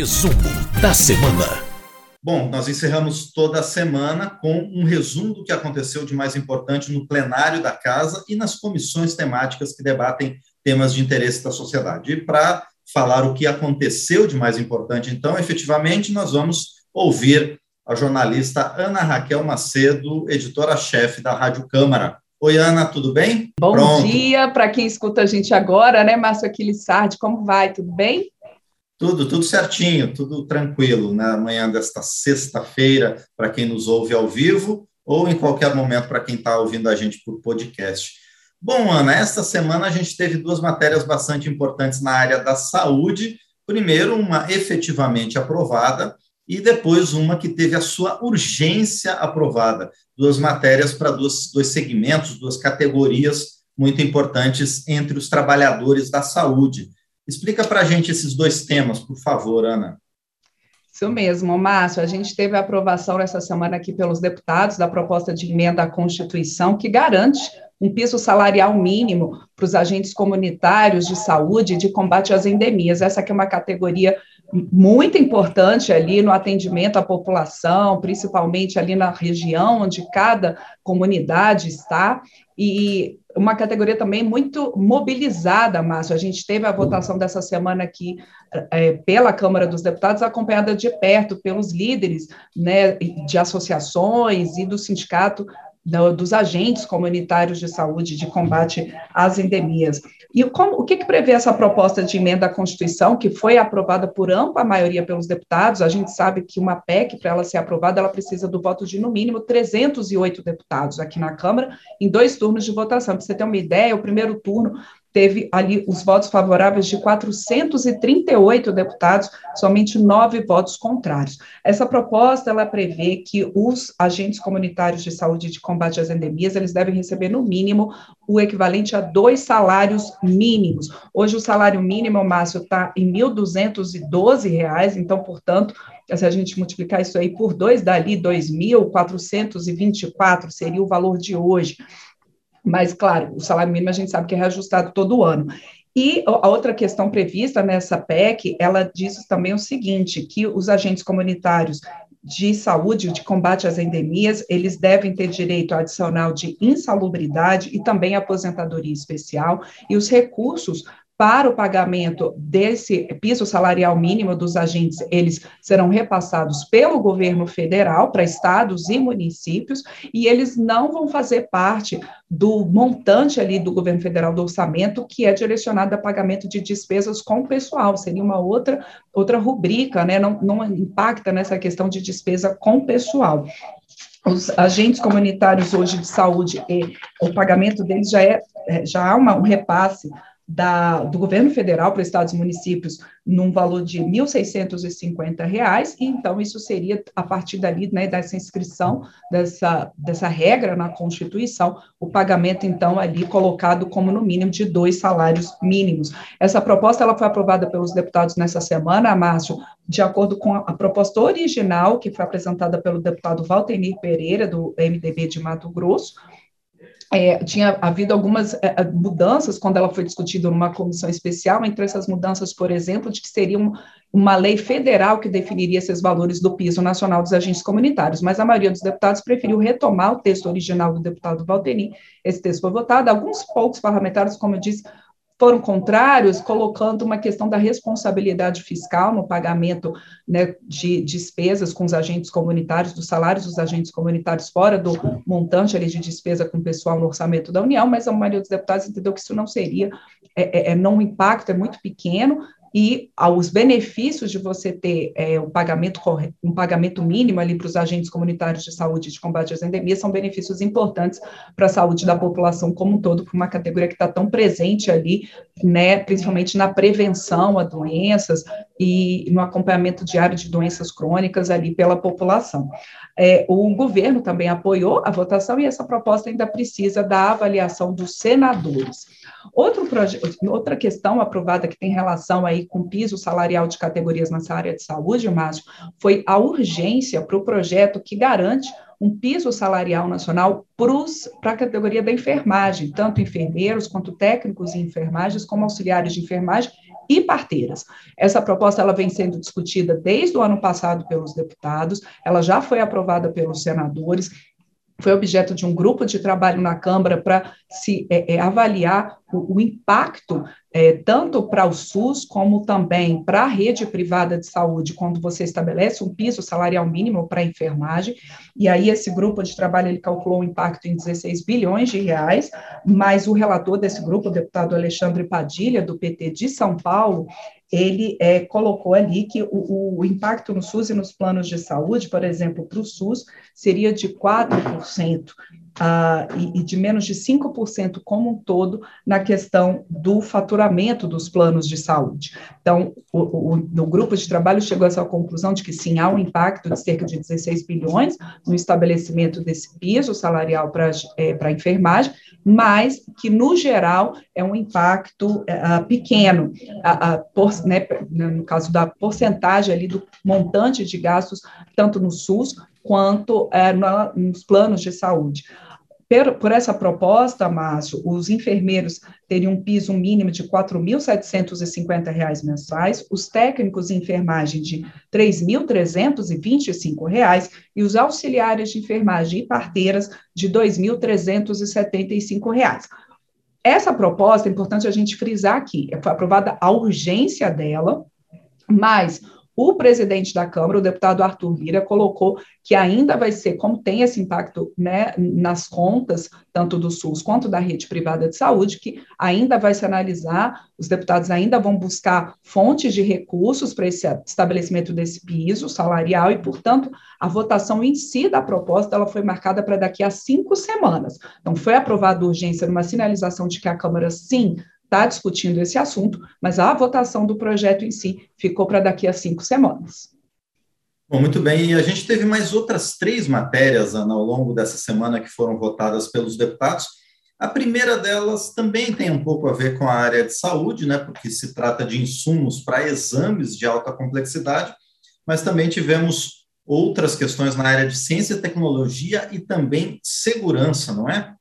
Resumo da semana. Bom, nós encerramos toda a semana com um resumo do que aconteceu de mais importante no plenário da Casa e nas comissões temáticas que debatem temas de interesse da sociedade. E para falar o que aconteceu de mais importante, então, efetivamente, nós vamos ouvir a jornalista Ana Raquel Macedo, editora-chefe da Rádio Câmara. Oi, Ana, tudo bem? Bom Pronto. dia para quem escuta a gente agora, né, Márcio Aquilissardi, como vai? Tudo bem? Tudo, tudo certinho, tudo tranquilo, na né? manhã desta sexta-feira, para quem nos ouve ao vivo, ou em qualquer momento para quem está ouvindo a gente por podcast. Bom, Ana, esta semana a gente teve duas matérias bastante importantes na área da saúde. Primeiro, uma efetivamente aprovada, e depois uma que teve a sua urgência aprovada. Duas matérias para dois, dois segmentos, duas categorias muito importantes entre os trabalhadores da saúde. Explica para a gente esses dois temas, por favor, Ana. Isso mesmo, Márcio. A gente teve a aprovação nessa semana aqui pelos deputados da proposta de emenda à Constituição que garante um piso salarial mínimo para os agentes comunitários de saúde e de combate às endemias. Essa aqui é uma categoria muito importante ali no atendimento à população, principalmente ali na região onde cada comunidade está, e uma categoria também muito mobilizada, Márcio. A gente teve a votação dessa semana aqui é, pela Câmara dos Deputados, acompanhada de perto pelos líderes né, de associações e do sindicato dos agentes comunitários de saúde de combate às endemias. E como, o que, que, prevê essa proposta de emenda à Constituição, que foi aprovada por ampla maioria pelos deputados? A gente sabe que uma PEC, para ela ser aprovada, ela precisa do voto de, no mínimo, 308 deputados aqui na Câmara, em dois turnos de votação. Para você ter uma ideia, o primeiro turno teve ali os votos favoráveis de 438 deputados, somente nove votos contrários. Essa proposta ela prevê que os agentes comunitários de saúde de combate às endemias eles devem receber no mínimo o equivalente a dois salários mínimos. Hoje o salário mínimo, Márcio, está em R$ 1.212, então, portanto, se a gente multiplicar isso aí por dois, dali 2.424 seria o valor de hoje. Mas, claro, o salário mínimo a gente sabe que é reajustado todo ano. E a outra questão prevista nessa PEC, ela diz também o seguinte, que os agentes comunitários de saúde, de combate às endemias, eles devem ter direito adicional de insalubridade e também aposentadoria especial, e os recursos para o pagamento desse piso salarial mínimo dos agentes, eles serão repassados pelo governo federal para estados e municípios, e eles não vão fazer parte do montante ali do governo federal do orçamento que é direcionado a pagamento de despesas com pessoal, seria uma outra outra rubrica, né? Não, não impacta nessa questão de despesa com pessoal os agentes comunitários hoje de saúde, o pagamento deles já é, é já há uma, um repasse da, do governo federal para estados e municípios num valor de R$ 1.650, e então isso seria, a partir dali, né, dessa inscrição, dessa, dessa regra na Constituição, o pagamento, então, ali colocado como no mínimo de dois salários mínimos. Essa proposta ela foi aprovada pelos deputados nessa semana, Márcio, de acordo com a proposta original, que foi apresentada pelo deputado Valtenir Pereira, do MDB de Mato Grosso, é, tinha havido algumas é, é, mudanças quando ela foi discutida numa comissão especial, entre essas mudanças, por exemplo, de que seria um, uma lei federal que definiria esses valores do piso nacional dos agentes comunitários, mas a maioria dos deputados preferiu retomar o texto original do deputado Valteri. Esse texto foi votado, alguns poucos parlamentares, como eu disse, foram contrários, colocando uma questão da responsabilidade fiscal no pagamento né, de despesas com os agentes comunitários, dos salários dos agentes comunitários fora do montante ali de despesa com o pessoal no orçamento da União, mas a maioria dos deputados entendeu que isso não seria, é, é, é não o impacto é muito pequeno, e aos benefícios de você ter é, um, pagamento, um pagamento mínimo ali para os agentes comunitários de saúde de combate às endemias são benefícios importantes para a saúde da população como um todo, para uma categoria que está tão presente ali, né, principalmente na prevenção a doenças e no acompanhamento diário de doenças crônicas ali pela população. É, o governo também apoiou a votação e essa proposta ainda precisa da avaliação dos senadores. Outro outra questão aprovada que tem relação aí com piso salarial de categorias nessa área de saúde, Márcio, foi a urgência para o projeto que garante um piso salarial nacional para a categoria da enfermagem, tanto enfermeiros quanto técnicos em enfermagens, como auxiliares de enfermagem e parteiras. Essa proposta ela vem sendo discutida desde o ano passado pelos deputados, ela já foi aprovada pelos senadores foi objeto de um grupo de trabalho na Câmara para se é, é, avaliar o, o impacto é, tanto para o SUS como também para a rede privada de saúde, quando você estabelece um piso salarial mínimo para a enfermagem, e aí esse grupo de trabalho ele calculou o impacto em 16 bilhões de reais, mas o relator desse grupo, o deputado Alexandre Padilha, do PT de São Paulo, ele é, colocou ali que o, o, impacto no SUS e nos planos de saúde, por exemplo, para o SUS, seria de 4% uh, e, e, de menos de 5% como um todo na questão do faturamento dos planos de saúde. Então, o, o, o, grupo de trabalho chegou a essa conclusão de que sim, há um impacto de cerca de 16 bilhões no estabelecimento desse piso salarial para é, a enfermagem, mas que, no geral, é um impacto uh, pequeno, uh, por, né, no caso da porcentagem ali do montante de gastos, tanto no SUS quanto é, nos planos de saúde. Por, essa proposta, Márcio, os enfermeiros teriam um piso mínimo de R$ 4.750 mensais, os técnicos de enfermagem de R$ 3.325 e os auxiliares de enfermagem e parteiras de R$ 2.375. Essa proposta, é importante a gente frisar aqui, foi aprovada a urgência dela, mas o presidente da Câmara, o deputado Arthur Lira, colocou que ainda vai ser, como tem esse impacto né, nas contas, tanto do SUS quanto da rede privada de saúde, que ainda vai se analisar, os deputados ainda vão buscar fontes de recursos para esse estabelecimento desse piso salarial e, portanto, a votação em si da proposta ela foi marcada para daqui a cinco semanas. Então, foi aprovada urgência numa sinalização de que a Câmara, sim, está discutindo esse assunto, mas a votação do projeto em si ficou para daqui a cinco semanas. Bom, muito bem. E a gente teve mais outras três matérias, Ana, ao longo dessa semana que foram votadas pelos deputados. A primeira delas também tem um pouco a ver com a área de saúde, né, porque se trata de insumos para exames de alta complexidade, mas também tivemos outras questões na área de ciência e tecnologia e também segurança, não é?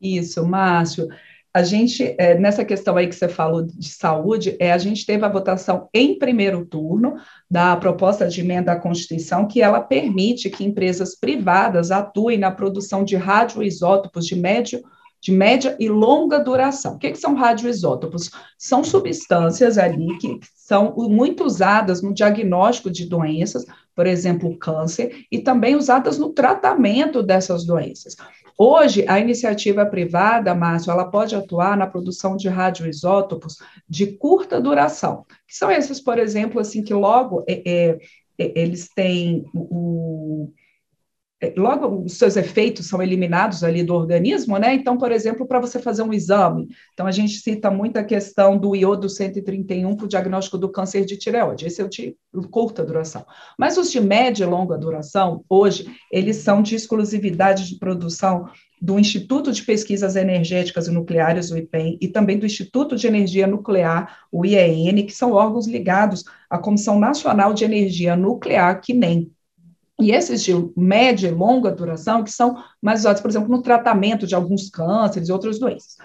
Isso, Márcio a gente, é, nessa questão aí que você falou de saúde, é, a gente teve a votação em primeiro turno da proposta de emenda à Constituição, que ela permite que empresas privadas atuem na produção de radioisótopos de médio de média e longa duração. O que, que são radioisótopos? São substâncias ali que são muito usadas no diagnóstico de doenças, por exemplo, câncer, e também usadas no tratamento dessas doenças. Hoje, a iniciativa privada, Márcio, ela pode atuar na produção de radioisótopos de curta duração, que são esses, por exemplo, assim, que logo é, é, é eles têm o, logo os seus efeitos são eliminados ali do organismo, né? Então, por exemplo, para você fazer um exame, então a gente cita muito a questão do iodo 131 para o diagnóstico do câncer de tireoide, esse é o de curta duração. Mas os de média e longa duração, hoje, eles são de exclusividade de produção do Instituto de Pesquisas Energéticas e Nucleares, o IPEN, e também do Instituto de Energia Nuclear, o IEN, que são órgãos ligados à Comissão Nacional de Energia Nuclear, que nem e esses de média e longa duração, que são mais usados, por exemplo, no tratamento de alguns cânceres e outras doenças.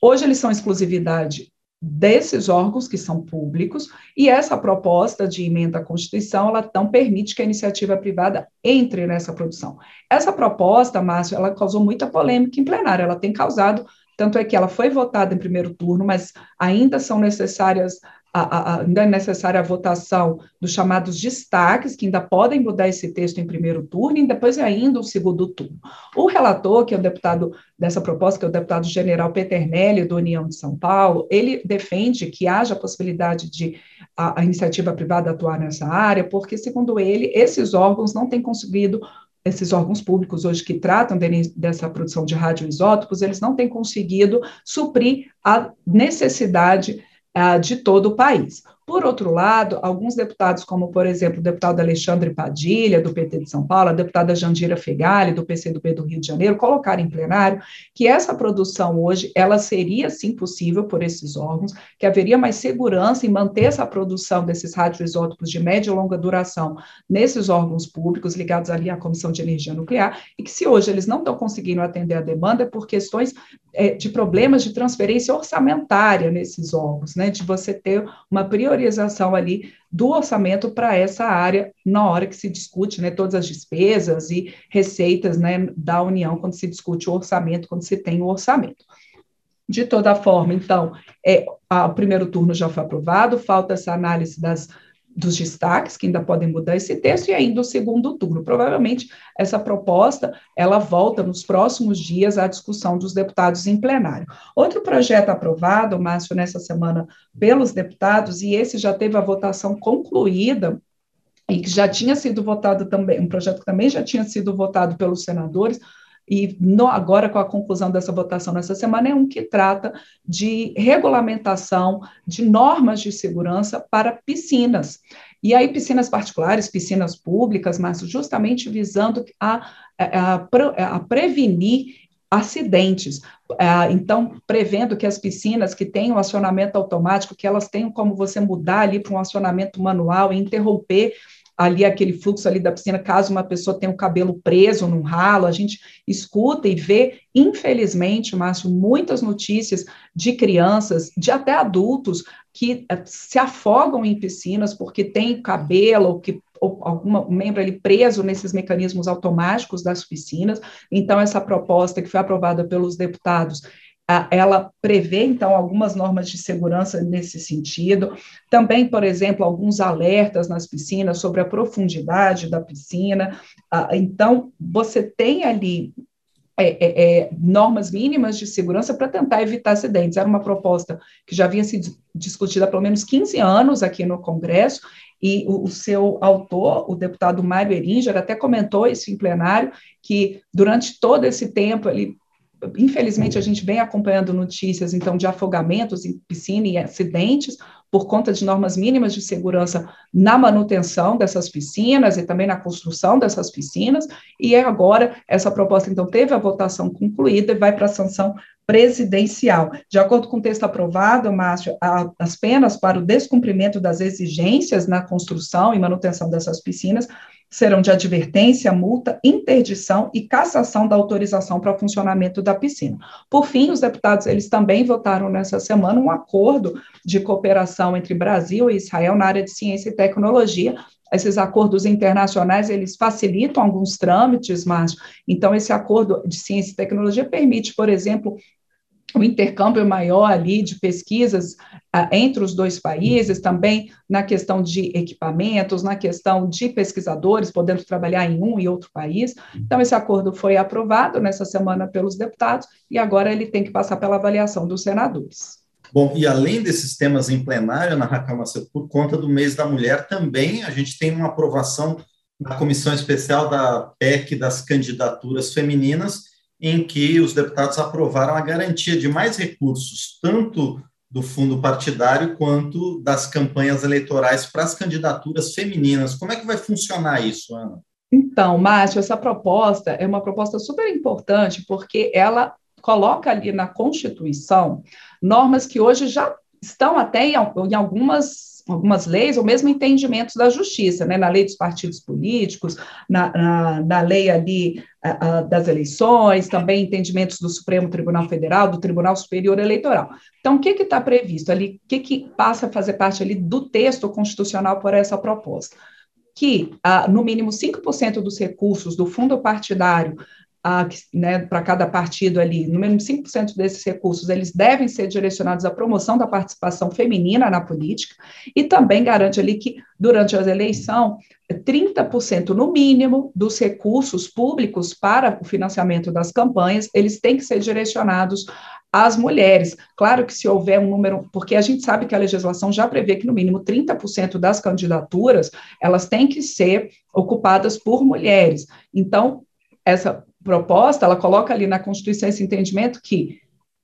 Hoje eles são exclusividade desses órgãos que são públicos, e essa proposta de emenda à Constituição, ela não permite que a iniciativa privada entre nessa produção. Essa proposta, Márcio, ela causou muita polêmica em plenário, ela tem causado, tanto é que ela foi votada em primeiro turno, mas ainda são necessárias a, a, ainda é necessária a votação dos chamados destaques, que ainda podem mudar esse texto em primeiro turno, e depois ainda o segundo turno. O relator, que é o deputado dessa proposta, que é o deputado general Peternelli, do União de São Paulo, ele defende que haja a possibilidade de a, a iniciativa privada atuar nessa área, porque, segundo ele, esses órgãos não têm conseguido esses órgãos públicos hoje que tratam de, dessa produção de radioisótopos, eles não têm conseguido suprir a necessidade de todo o país. Por outro lado, alguns deputados, como, por exemplo, o deputado Alexandre Padilha, do PT de São Paulo, a deputada Jandira Fegali, do PCdoB do Rio de Janeiro, colocaram em plenário que essa produção hoje, ela seria, sim, possível por esses órgãos, que haveria mais segurança em manter essa produção desses radioisótopos de média e longa duração nesses órgãos públicos ligados ali à Comissão de Energia Nuclear, e que se hoje eles não estão conseguindo atender a demanda é por questões de problemas de transferência orçamentária nesses órgãos, né, de você ter uma priorização ali do orçamento para essa área na hora que se discute, né, todas as despesas e receitas, né, da União quando se discute o orçamento, quando se tem o orçamento. De toda forma, então, é, o primeiro turno já foi aprovado, falta essa análise das dos destaques, que ainda podem mudar esse texto, e ainda o segundo turno. Provavelmente, essa proposta, ela volta nos próximos dias à discussão dos deputados em plenário. Outro projeto aprovado, Márcio, nessa semana pelos deputados, e esse já teve a votação concluída, e que já tinha sido votado também, um projeto que também já tinha sido votado pelos senadores, e no, agora com a conclusão dessa votação nessa semana, é um que trata de regulamentação de normas de segurança para piscinas. E aí, piscinas particulares, piscinas públicas, mas justamente visando a, a, a, prevenir acidentes. Então, prevendo que as piscinas que têm um acionamento automático, que elas tenham como você mudar ali para um acionamento manual e interromper ali aquele fluxo ali da piscina, caso uma pessoa tenha o cabelo preso num ralo, a gente escuta e vê, infelizmente, Márcio, muitas notícias de crianças, de até adultos, que eh, se afogam em piscinas porque tem cabelo ou que ou algum membro ali preso nesses mecanismos automáticos das piscinas. Então, essa proposta que foi aprovada pelos deputados, ela prevê, então, algumas normas de segurança nesse sentido. Também, por exemplo, alguns alertas nas piscinas sobre a profundidade da piscina. Então, você tem ali é, é, é, normas mínimas de segurança para tentar evitar acidentes. Era uma proposta que já havia sido discutida há pelo menos 15 anos aqui no Congresso, e o, o seu autor, o deputado Mário Eringer, até comentou isso em plenário, que durante todo esse tempo ele infelizmente a gente vem acompanhando notícias então de afogamentos em piscina e acidentes por conta de normas mínimas de segurança na manutenção dessas piscinas e também na construção dessas piscinas, e agora essa proposta então teve a votação concluída e vai para a sanção presidencial. De acordo com o texto aprovado, Márcio, a, as penas para o descumprimento das exigências na construção e manutenção dessas piscinas serão de advertência, multa, interdição e cassação da autorização para o funcionamento da piscina. Por fim, os deputados eles também votaram nessa semana um acordo de cooperação entre Brasil e Israel na área de ciência e tecnologia. Esses acordos internacionais, eles facilitam alguns trâmites, mas então esse acordo de ciência e tecnologia permite, por exemplo, o intercâmbio maior ali de pesquisas uh, entre os dois países, também na questão de equipamentos, na questão de pesquisadores podendo trabalhar em um e outro país. Então, esse acordo foi aprovado nessa semana pelos deputados e agora ele tem que passar pela avaliação dos senadores. Bom, e além desses temas em plenário, na Raquel por conta do mês da mulher, também a gente tem uma aprovação da comissão especial da PEC das candidaturas femininas, em que os deputados aprovaram a garantia de mais recursos, tanto do fundo partidário quanto das campanhas eleitorais para as candidaturas femininas. Como é que vai funcionar isso, Ana? Então, Márcio, essa proposta é uma proposta super importante porque ela coloca ali na Constituição normas que hoje já estão até em, algumas algumas leis, ou mesmo entendimentos da justiça, né, na lei dos partidos políticos, na, na, na lei ali a, a, das eleições, também entendimentos do Supremo Tribunal Federal, do Tribunal Superior Eleitoral. Então, o que está previsto ali, o que, que passa a fazer parte ali do texto constitucional por essa proposta? Que, ah, no mínimo, 5% dos recursos do fundo partidário né, para cada partido ali, no mínimo 5% desses recursos, eles devem ser direcionados à promoção da participação feminina na política, e também garante ali que, durante a eleição, 30% no mínimo dos recursos públicos para o financiamento das campanhas, eles têm que ser direcionados às mulheres. Claro que se houver um número, porque a gente sabe que a legislação já prevê que no mínimo 30% das candidaturas, elas têm que ser ocupadas por mulheres. Então, essa proposta, ela coloca ali na Constituição esse entendimento que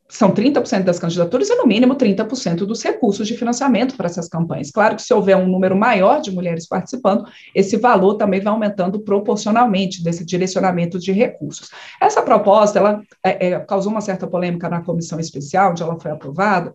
são 30% das candidaturas e, no mínimo, 30% dos recursos de financiamento para essas campanhas. Claro que, se houver um número maior de mulheres participando, esse valor também vai aumentando proporcionalmente desse direcionamento de recursos. Essa proposta, ela é, é, causou uma certa polêmica na comissão especial, onde ela foi aprovada,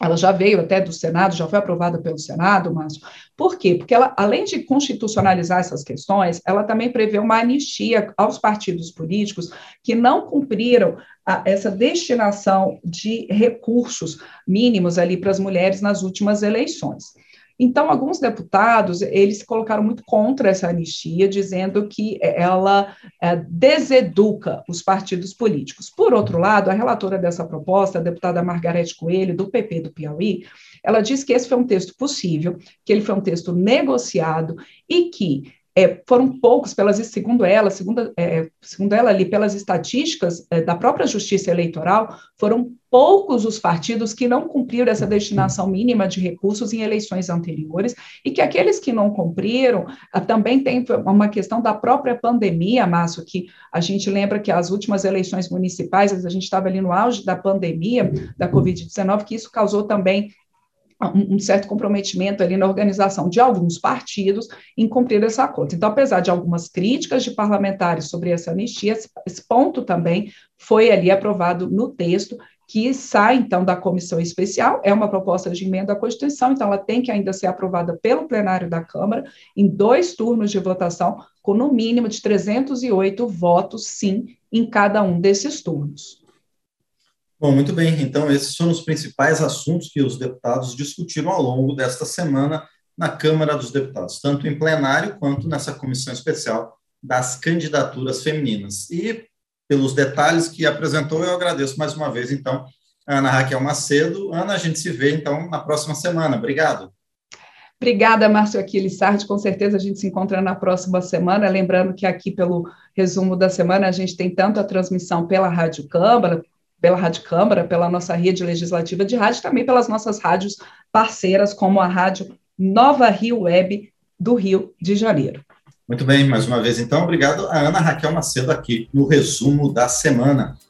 ela já veio até do Senado, já foi aprovada pelo Senado, Márcio. Por quê? Porque ela, além de constitucionalizar essas questões, ela também prevê uma anistia aos partidos políticos que não cumpriram a, essa destinação de recursos mínimos ali para as mulheres nas últimas eleições. Então, alguns deputados, eles se colocaram muito contra essa anistia, dizendo que ela é, deseduca os partidos políticos. Por outro lado, a relatora dessa proposta, a deputada Margarete Coelho, do PP do Piauí, ela diz que esse foi um texto possível, que ele foi um texto negociado e que é, foram poucos, pelas, segundo ela, segundo, é, segundo ela ali, pelas estatísticas é, da própria Justiça Eleitoral, foram poucos os partidos que não cumpriram essa destinação mínima de recursos em eleições anteriores, e que aqueles que não cumpriram, ah, também tem uma questão da própria pandemia, Márcio, que a gente lembra que as últimas eleições municipais, a gente estava ali no auge da pandemia da Covid-19, que isso causou também um certo comprometimento ali na organização de alguns partidos em cumprir essa cota. Então, apesar de algumas críticas de parlamentares sobre essa anistia, esse ponto também foi ali aprovado no texto que sai, então, da comissão especial, é uma proposta de emenda à Constituição, então ela tem que ainda ser aprovada pelo plenário da Câmara, em dois turnos de votação, com no mínimo de 308 votos, sim, em cada um desses turnos. Bom, muito bem. Então, esses foram os principais assuntos que os deputados discutiram ao longo desta semana na Câmara dos Deputados, tanto em plenário quanto nessa comissão especial das candidaturas femininas. E pelos detalhes que apresentou, eu agradeço mais uma vez, então, a Ana Raquel Macedo. Ana, a gente se vê, então, na próxima semana. Obrigado. Obrigada, Márcio Aquiles Sardi. Com certeza a gente se encontra na próxima semana. Lembrando que aqui, pelo resumo da semana, a gente tem tanto a transmissão pela Rádio Câmara, pela Rádio Câmara, pela nossa rede legislativa de rádio, também pelas nossas rádios parceiras, como a Rádio Nova Rio Web do Rio de Janeiro. Muito bem, mais uma vez, então, obrigado a Ana Raquel Macedo aqui no resumo da semana.